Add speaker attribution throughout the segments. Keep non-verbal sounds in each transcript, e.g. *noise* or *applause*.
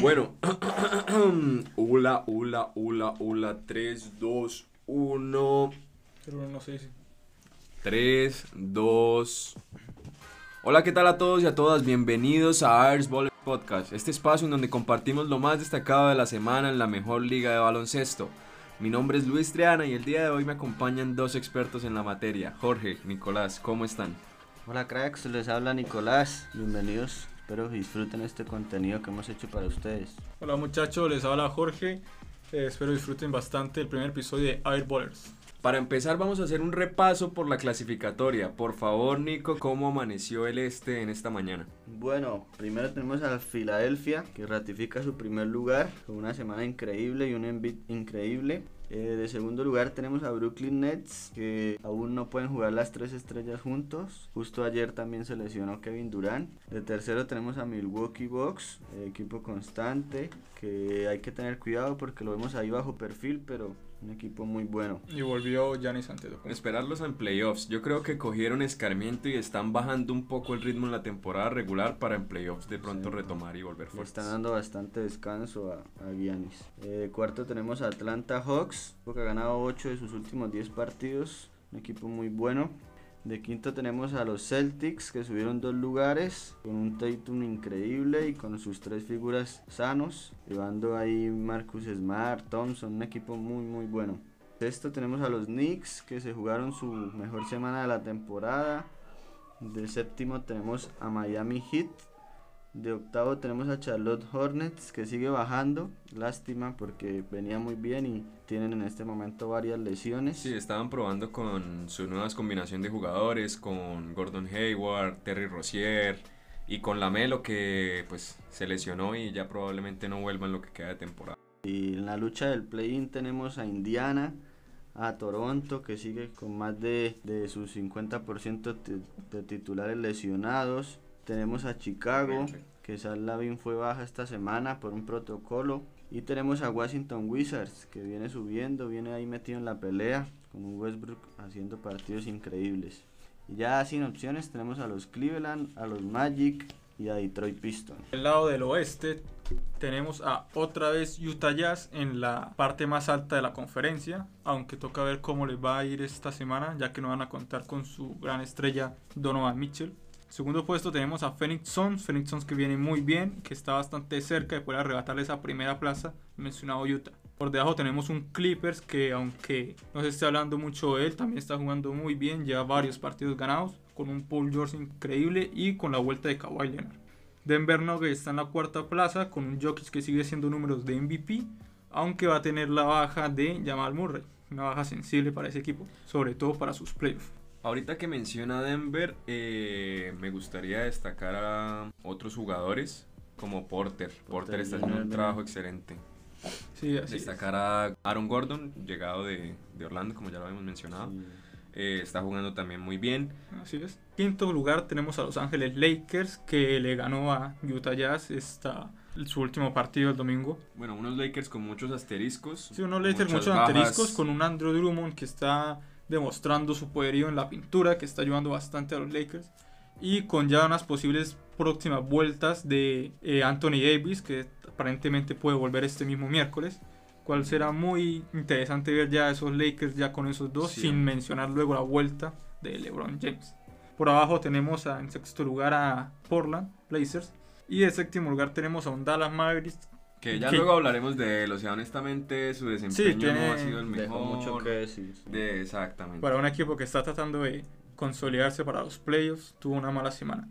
Speaker 1: Bueno, hola, hola, hola, hola, 3, 2, 1. 3, 2. Hola, ¿qué tal a todos y a todas? Bienvenidos a Airs Ball Podcast, este espacio en donde compartimos lo más destacado de la semana en la mejor liga de baloncesto. Mi nombre es Luis Triana y el día de hoy me acompañan dos expertos en la materia, Jorge, Nicolás, ¿cómo están?
Speaker 2: Hola cracks, les habla Nicolás, bienvenidos Espero disfruten este contenido que hemos hecho para ustedes.
Speaker 3: Hola muchachos, les habla Jorge. Eh, espero disfruten bastante el primer episodio de Airballers.
Speaker 1: Para empezar vamos a hacer un repaso por la clasificatoria. Por favor, Nico, ¿cómo amaneció el este en esta mañana?
Speaker 2: Bueno, primero tenemos a Filadelfia, que ratifica su primer lugar con una semana increíble y un envit increíble. Eh, de segundo lugar tenemos a Brooklyn Nets, que aún no pueden jugar las tres estrellas juntos. Justo ayer también se lesionó Kevin Durant. De tercero tenemos a Milwaukee Bucks, equipo constante, que hay que tener cuidado porque lo vemos ahí bajo perfil, pero un equipo muy bueno.
Speaker 3: Y volvió Giannis Antetokounmpo.
Speaker 1: Esperarlos en playoffs. Yo creo que cogieron escarmiento y están bajando un poco el ritmo en la temporada regular para en playoffs de pronto retomar y volver fuertes.
Speaker 2: Están dando bastante descanso a, a Giannis. Eh, cuarto tenemos a Atlanta Hawks, que ha ganado 8 de sus últimos 10 partidos. Un equipo muy bueno. De quinto tenemos a los Celtics que subieron dos lugares con un Tatum increíble y con sus tres figuras sanos. Llevando ahí Marcus Smart, Thompson, un equipo muy muy bueno. Sexto tenemos a los Knicks que se jugaron su mejor semana de la temporada. De séptimo tenemos a Miami Heat de octavo tenemos a Charlotte Hornets que sigue bajando. Lástima porque venía muy bien y tienen en este momento varias lesiones.
Speaker 1: Sí, estaban probando con su nueva combinación de jugadores, con Gordon Hayward, Terry Rozier y con Lamelo que pues se lesionó y ya probablemente no vuelva en lo que queda de temporada.
Speaker 2: Y en la lucha del play-in tenemos a Indiana, a Toronto que sigue con más de, de sus 50% de titulares lesionados tenemos a Chicago, que Sal Lavin fue baja esta semana por un protocolo. Y tenemos a Washington Wizards, que viene subiendo, viene ahí metido en la pelea, con un Westbrook haciendo partidos increíbles. Y ya sin opciones tenemos a los Cleveland, a los Magic y a Detroit Pistons.
Speaker 3: El lado del oeste tenemos a otra vez Utah Jazz en la parte más alta de la conferencia, aunque toca ver cómo les va a ir esta semana, ya que no van a contar con su gran estrella Donovan Mitchell. Segundo puesto tenemos a Phoenix Suns, Phoenix Suns que viene muy bien, que está bastante cerca de poder arrebatarle esa primera plaza mencionado Utah. Por debajo tenemos un Clippers que aunque no se esté hablando mucho de él, también está jugando muy bien, lleva varios partidos ganados, con un Paul George increíble y con la vuelta de Kawhi Leonard. Denver Nuggets está en la cuarta plaza con un Jokic que sigue siendo números de MVP, aunque va a tener la baja de Jamal Murray, una baja sensible para ese equipo, sobre todo para sus playoffs.
Speaker 1: Ahorita que menciona Denver, eh, me gustaría destacar a otros jugadores como Porter. Porter, está haciendo un trabajo excelente.
Speaker 3: Sí, así
Speaker 1: destacar a Aaron Gordon, llegado de, Orlando, como ya lo habíamos mencionado. Eh, está jugando también muy bien.
Speaker 3: Así es. Quinto lugar tenemos a Los Ángeles Lakers, que le ganó a Utah Jazz esta su último partido el domingo.
Speaker 1: Bueno, unos Lakers con muchos asteriscos.
Speaker 3: Sí, unos Lakers con muchos asteriscos, con un Andrew Drummond que está demostrando su poderío en la pintura, que está ayudando bastante a los Lakers. Y con ya unas posibles próximas vueltas de eh, Anthony Davis, que aparentemente puede volver este mismo miércoles. Cual será muy interesante ver ya esos Lakers ya con esos dos, sin mencionar luego la vuelta de LeBron James. Por abajo tenemos en sexto lugar a Portland Blazers. Y en séptimo lugar tenemos a un Dallas Mavericks
Speaker 1: que ya luego hablaremos de él, o sea, honestamente su desempeño no ha sido el mejor.
Speaker 2: mucho que decir.
Speaker 1: De, exactamente.
Speaker 3: Para un equipo que está tratando de consolidarse para los playoffs, tuvo una mala semana.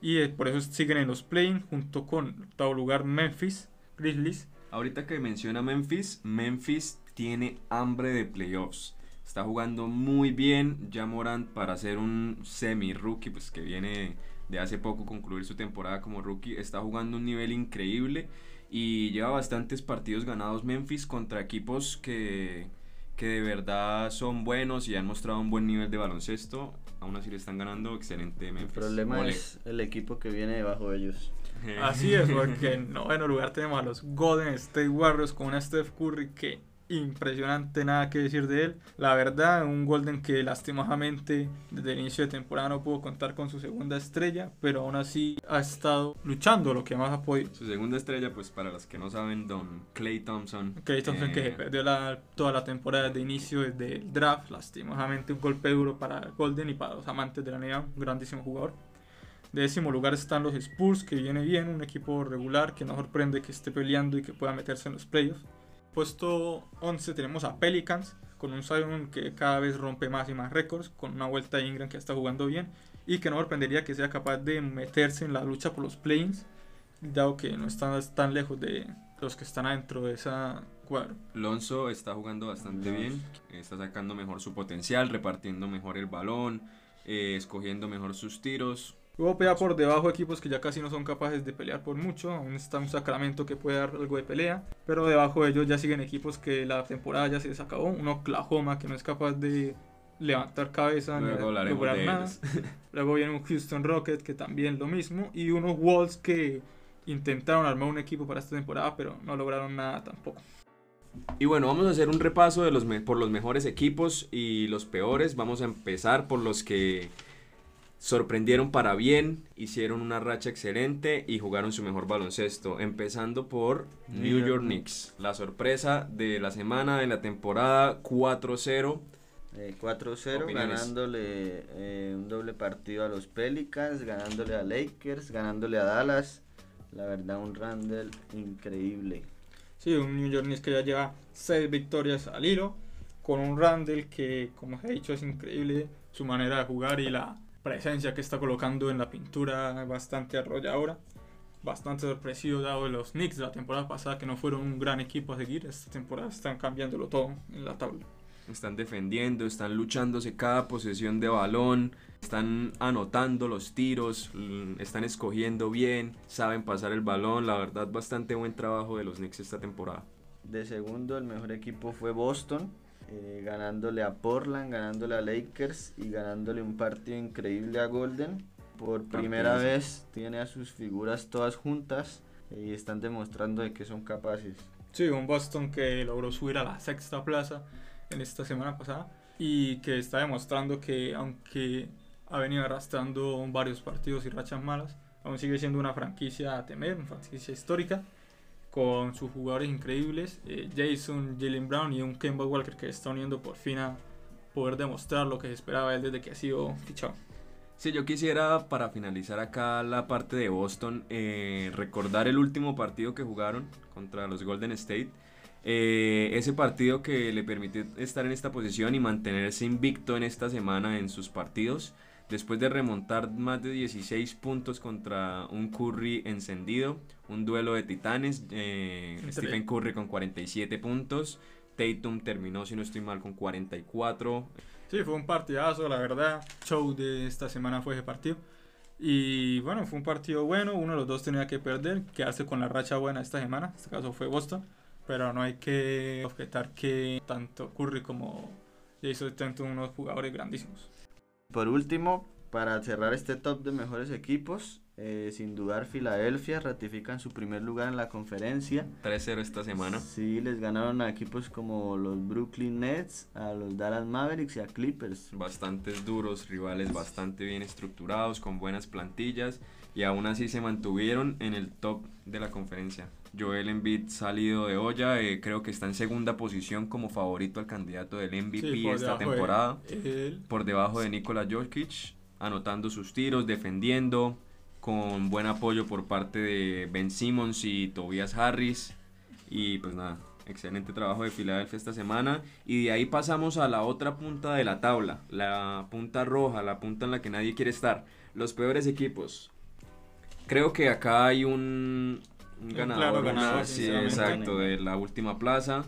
Speaker 3: Y eh, por eso siguen en los play junto con octavo lugar Memphis Grizzlies.
Speaker 1: Ahorita que menciona Memphis, Memphis tiene hambre de playoffs. Está jugando muy bien. Ya Morant para ser un semi-rookie, pues que viene de hace poco concluir su temporada como rookie, está jugando un nivel increíble y lleva bastantes partidos ganados Memphis contra equipos que, que de verdad son buenos y han mostrado un buen nivel de baloncesto. Aún así le están ganando excelente Memphis.
Speaker 2: El problema es el equipo que viene debajo de ellos.
Speaker 3: Así es, porque en noveno lugar tenemos a los Golden State Warriors con una Steph Curry que impresionante, nada que decir de él. La verdad, un Golden que lastimosamente desde el inicio de temporada no pudo contar con su segunda estrella, pero aún así ha estado luchando lo que más ha podido.
Speaker 1: Su segunda estrella, pues para los que no saben, Don Clay Thompson.
Speaker 3: Clay Thompson que se
Speaker 1: eh,
Speaker 3: perdió la, toda la temporada de inicio desde el draft, lastimosamente un golpe duro para Golden y para los amantes de la NBA, un grandísimo jugador. De décimo lugar están los Spurs, que viene bien, un equipo regular que no sorprende que esté peleando y que pueda meterse en los playoffs. Puesto 11 tenemos a Pelicans, con un Zion que cada vez rompe más y más récords, con una vuelta de Ingram que está jugando bien y que no sorprendería que sea capaz de meterse en la lucha por los play-ins, dado que no están tan lejos de los que están adentro de esa cuadro.
Speaker 1: Lonzo está jugando bastante bien, está sacando mejor su potencial, repartiendo mejor el balón, eh, escogiendo mejor sus tiros.
Speaker 3: Luego pelea por debajo equipos que ya casi no son capaces de pelear por mucho. Aún está un Sacramento que puede dar algo de pelea. Pero debajo de ellos ya siguen equipos que la temporada ya se les acabó. Un Oklahoma que no es capaz de levantar cabeza ni
Speaker 1: Luego hablaremos
Speaker 3: lograr nada. *laughs* Luego viene un Houston Rocket que también lo mismo. Y unos Wolves que intentaron armar un equipo para esta temporada pero no lograron nada tampoco.
Speaker 1: Y bueno, vamos a hacer un repaso de los por los mejores equipos y los peores. Vamos a empezar por los que sorprendieron para bien, hicieron una racha excelente y jugaron su mejor baloncesto. Empezando por
Speaker 2: New York
Speaker 1: York Knicks, la sorpresa de la semana, de la temporada 4-0.
Speaker 2: Eh, 4-0,
Speaker 1: Opiniones.
Speaker 2: ganándole eh, un doble partido a los Pelicans, ganándole a Lakers, ganándole a Dallas. La verdad, un Randall increíble.
Speaker 3: Sí, un New York Knicks que ya lleva 6 victorias al hilo, con un Randall que, como se ha dicho, es increíble su manera de jugar y la presencia que está colocando en la pintura bastante arrolladora. Bastante sorpresivo dado de los Knicks de la temporada pasada que no fueron un gran equipo a seguir. Esta temporada están cambiándolo todo en la tabla.
Speaker 1: Están defendiendo, están luchándose cada posesión de balón, están anotando los tiros, están escogiendo bien, saben pasar el balón. La verdad, bastante buen trabajo de los Knicks esta temporada.
Speaker 2: De segundo, el mejor equipo fue Boston, eh, ganándole a Portland, ganándole a Lakers y ganándole un partido increíble a Golden. Por primera vez tiene a sus figuras todas juntas y están demostrando de que son capaces.
Speaker 3: Sí, un Boston que logró subir a la sexta plaza en esta semana pasada y que está demostrando que aunque ha venido arrastrando varios partidos y rachas malas, aún sigue siendo una franquicia a temer, una franquicia histórica con sus jugadores increíbles, eh, Jason, Jalen Brown y un Kemba Walker que está uniendo por fin a poder demostrar lo que se esperaba él desde que ha sido fichado.
Speaker 1: Sí, yo quisiera para finalizar acá la parte de Boston, eh, recordar el último partido que jugaron contra los Golden State. Eh, ese partido que le permitió estar en esta posición y mantenerse invicto en esta semana en sus partidos. Después de remontar más de 16 puntos contra un Curry encendido, un duelo de titanes, eh, Stephen Curry con 47 puntos, Tatum terminó, si no estoy mal, con 44.
Speaker 3: Sí, fue un partidazo, la verdad. Show de esta semana fue ese partido. Y bueno, fue un partido bueno. Uno de los dos tenía que perder, quedarse con la racha buena esta semana. En este caso fue Boston. Pero no hay que objetar que tanto Curry como Jason Tatum son unos jugadores grandísimos.
Speaker 2: Por último, para cerrar este top de mejores equipos, eh, sin dudar Filadelfia ratifican su primer lugar en la conferencia.
Speaker 1: 3-0 esta semana.
Speaker 2: Sí, les ganaron a equipos como los Brooklyn Nets, a los Dallas Mavericks y a Clippers.
Speaker 1: bastantes duros, rivales bastante bien estructurados, con buenas plantillas y aún así se mantuvieron en el top de la conferencia. Joel Embiid salido de olla, eh, creo que está en segunda posición como favorito al candidato del MVP
Speaker 3: Sí,
Speaker 1: esta
Speaker 3: de
Speaker 1: temporada, por debajo de Nikola Jokic, anotando sus tiros, defendiendo, con buen apoyo por parte de Ben Simmons y Tobias Harris. Y pues nada, excelente trabajo de Filadelfia esta semana. Y de ahí pasamos a la otra punta de la tabla, la punta roja, la punta en la que nadie quiere estar. Los peores equipos. Creo que acá hay un, un ganador,
Speaker 3: claro ganador,
Speaker 1: sí, exacto, de la última plaza.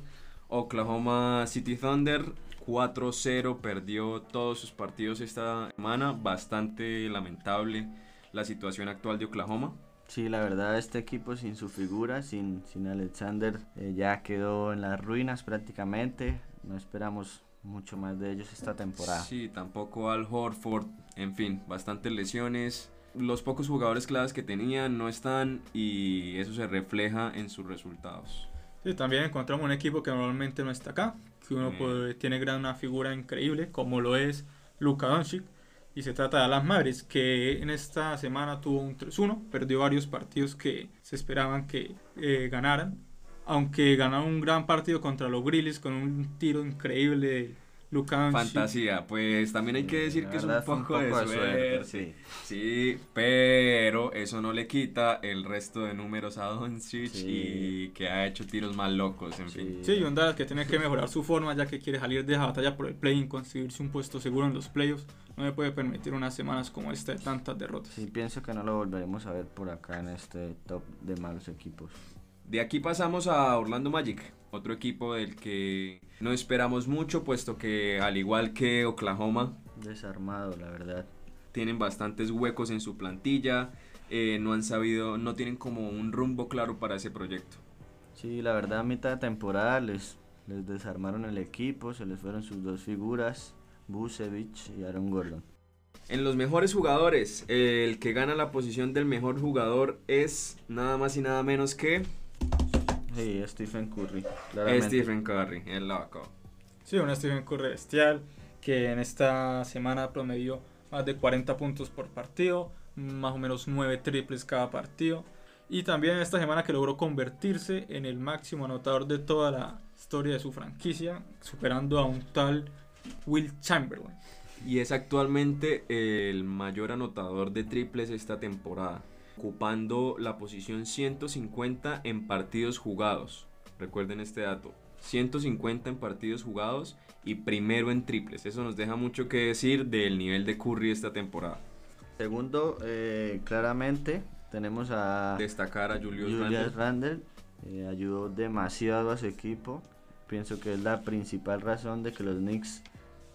Speaker 1: Oklahoma City Thunder 4-0, perdió todos sus partidos esta semana. Bastante lamentable la situación actual de Oklahoma.
Speaker 2: Sí, la verdad este equipo sin su figura, sin, sin Alexander, eh, ya quedó en las ruinas prácticamente. No esperamos mucho más de ellos esta temporada.
Speaker 1: Sí, tampoco Al Horford, en fin, bastantes lesiones. Los pocos jugadores claves que tenían no están y eso se refleja en sus resultados.
Speaker 3: Sí, también encontramos un equipo que normalmente no está acá, que uno
Speaker 1: Mm.
Speaker 3: puede- tiene gran, una figura increíble, como lo es Luka Doncic, y se trata de Dallas Mavericks, que en esta semana tuvo un 3-1, perdió varios partidos que se esperaban que eh, ganaran, aunque ganó un gran partido contra los Grizzlies con un tiro increíble
Speaker 1: Fantasía, pues también hay que decir que es un poco, de suerte.
Speaker 2: sí.
Speaker 1: Sí, pero eso no le quita el resto de números a Doncic
Speaker 2: Sí.
Speaker 1: y que ha hecho tiros más locos, en fin.
Speaker 3: Sí, Dallas que tiene que mejorar su forma ya que quiere salir de esa batalla por el play-in, conseguirse un puesto seguro en los playoffs. No me puede permitir unas semanas como esta de tantas derrotas.
Speaker 2: Sí, pienso que no lo volveremos a ver por acá en este top de malos equipos.
Speaker 1: De aquí pasamos a Orlando Magic, otro equipo del que no esperamos mucho, puesto que al igual que Oklahoma,
Speaker 2: Desarmado, la verdad.
Speaker 1: tienen bastantes huecos en su plantilla, eh, no han sabido, no tienen como un rumbo claro para ese proyecto.
Speaker 2: Sí, la verdad a mitad de temporada les, les desarmaron el equipo, se les fueron sus dos figuras, Busevich y Aaron Gordon.
Speaker 1: En los mejores jugadores, el que gana la posición del mejor jugador es nada más y nada menos que
Speaker 2: Sí, Stephen Curry, claramente.
Speaker 1: Stephen Curry, el loco.
Speaker 3: Sí, un Stephen Curry bestial que en esta semana promedió más de 40 puntos por partido, más o menos 9 triples cada partido. Y también en esta semana que logró convertirse en el máximo anotador de toda la historia de su franquicia, superando a un tal Will Chamberlain.
Speaker 1: Y es actualmente el mayor anotador de triples esta temporada, ocupando la posición 150 en partidos jugados. Recuerden este dato. 150 en partidos jugados y primero en triples. Eso nos deja mucho que decir del nivel de Curry esta temporada.
Speaker 2: Segundo, eh, claramente tenemos a
Speaker 1: Destacar a Julius,
Speaker 2: Julius
Speaker 1: Randle.
Speaker 2: Eh, ayudó demasiado a su equipo. Pienso que es la principal razón de que los Knicks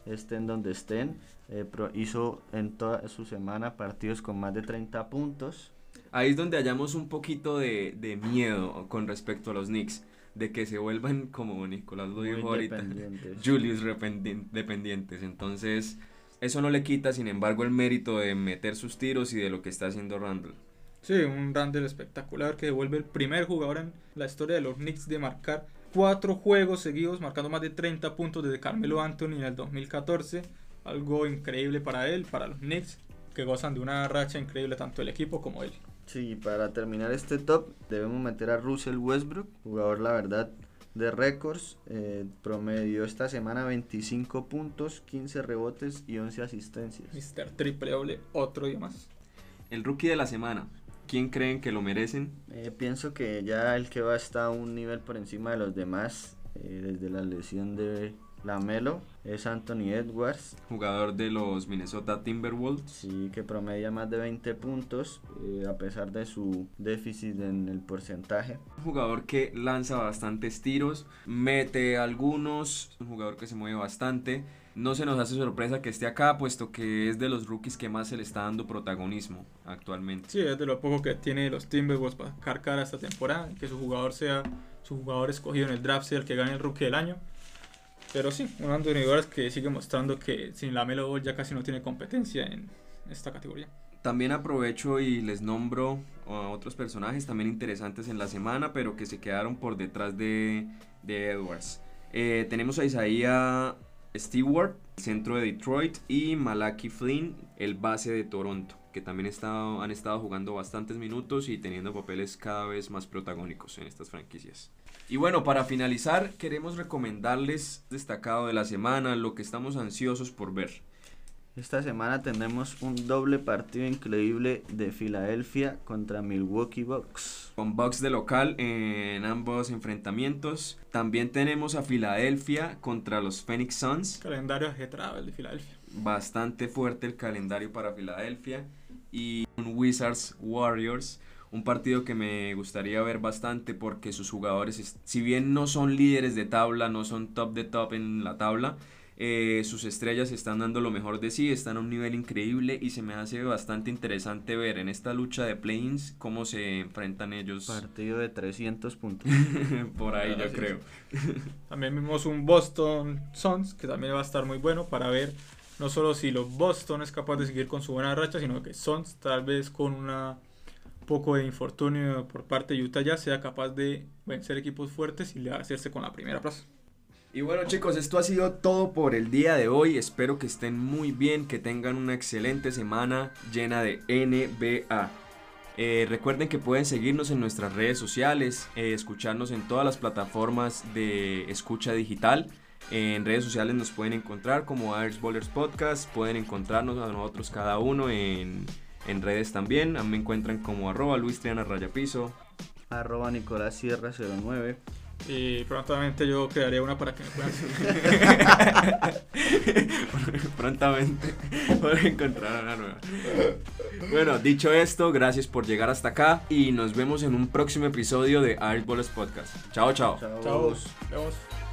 Speaker 2: estén donde estén. Eh, pro- hizo en toda su semana partidos con más de 30 puntos.
Speaker 1: Ahí es donde hallamos un poquito de, de miedo con respecto a los Knicks. De que se vuelvan, *laughs* como Nicolás lo dijo ahorita. *laughs* Julius dependientes. Entonces, eso no le quita, sin embargo, el mérito de meter sus tiros y de lo que está haciendo Randall.
Speaker 3: Sí, un Randle espectacular que devuelve el primer jugador en la historia de los Knicks de marcar cuatro juegos seguidos, marcando más de 30 puntos desde Carmelo Anthony en el 2014. Algo increíble para él, para los Knicks, que gozan de una racha increíble tanto el equipo como él.
Speaker 2: Sí, para terminar este top debemos meter a Russell Westbrook, jugador la verdad de récords, eh, promedió esta semana 25 puntos, 15 rebotes y 11 asistencias.
Speaker 3: Mr. Triple Doble, otro día más.
Speaker 1: El rookie de la semana. ¿Quién creen que lo merecen?
Speaker 2: Eh, pienso que ya el que va está un nivel por encima de los demás eh, desde la lesión de Lamelo es Anthony Edwards,
Speaker 1: Jugador de los Minnesota Timberwolves.
Speaker 2: sí que promedia más de 20 puntos eh, a pesar de su déficit en el porcentaje.
Speaker 1: Un jugador que lanza bastantes tiros, mete algunos, un jugador que se mueve bastante. No se nos hace sorpresa que esté acá, puesto que es de los rookies que más se le está dando protagonismo actualmente.
Speaker 3: Sí, es de lo poco que tiene los Timberwolves para cargar esta temporada, que su jugador sea su jugador escogido en el draft, sea el que gane el rookie del año. Pero sí, un Anthony Edwards que sigue mostrando que sin la Melo ya casi no tiene competencia en esta categoría.
Speaker 1: También aprovecho y les nombro a otros personajes también interesantes en la semana, pero que se quedaron por detrás de, de Edwards. Eh, tenemos a Isaiah Stewart, centro de Detroit, y Malaki Flynn, el base de Toronto, que también han estado jugando bastantes minutos y teniendo papeles cada vez más protagónicos en estas franquicias. Y bueno, para finalizar, queremos recomendarles destacado de la semana, lo que estamos ansiosos por ver.
Speaker 2: Esta semana tenemos un doble partido increíble de Filadelfia contra Milwaukee Bucks.
Speaker 1: con Bucks de local en ambos enfrentamientos. También tenemos a Filadelfia contra los Phoenix Suns.
Speaker 3: Calendario ajetreado el de Filadelfia.
Speaker 1: Bastante fuerte el calendario para Filadelfia. Y un Wizards Warriors. Un partido que me gustaría ver bastante porque sus jugadores, es- si bien no son líderes de tabla, no son top de top en la tabla, eh, sus estrellas están dando lo mejor de sí, están a un nivel increíble y se me hace bastante interesante ver en esta lucha de play-ins cómo se enfrentan ellos
Speaker 2: Partido de 300 puntos. *laughs*
Speaker 1: por ahí yo
Speaker 3: es.
Speaker 1: creo.
Speaker 3: También vimos un Boston Suns que también va a estar muy bueno para ver no solo si los Boston es capaz de seguir con su buena racha, sino que Suns tal vez con una poco de infortunio por parte de Utah ya sea capaz de vencer equipos fuertes y hacerse con la primera plaza.
Speaker 1: Y bueno chicos, esto ha sido todo por el día de hoy. Espero que estén muy bien, que tengan una excelente semana llena de NBA. Eh, recuerden que pueden seguirnos en nuestras redes sociales, eh, escucharnos en todas las plataformas de escucha digital. En redes sociales nos pueden encontrar como Irish Bowlers Podcast, pueden encontrarnos a nosotros cada uno en, en redes también. A mí me encuentran como arroba Luis Triana Rayapiso.
Speaker 2: Arroba Nicolás Sierra 09.
Speaker 3: Y prontamente yo crearé una para que me puedan *laughs*
Speaker 1: prontamente poder encontrar una nueva. Bueno, dicho esto, gracias por llegar hasta acá y nos vemos en un próximo episodio de Bowlers Podcast. Chao, chao.
Speaker 3: Chao. Chao.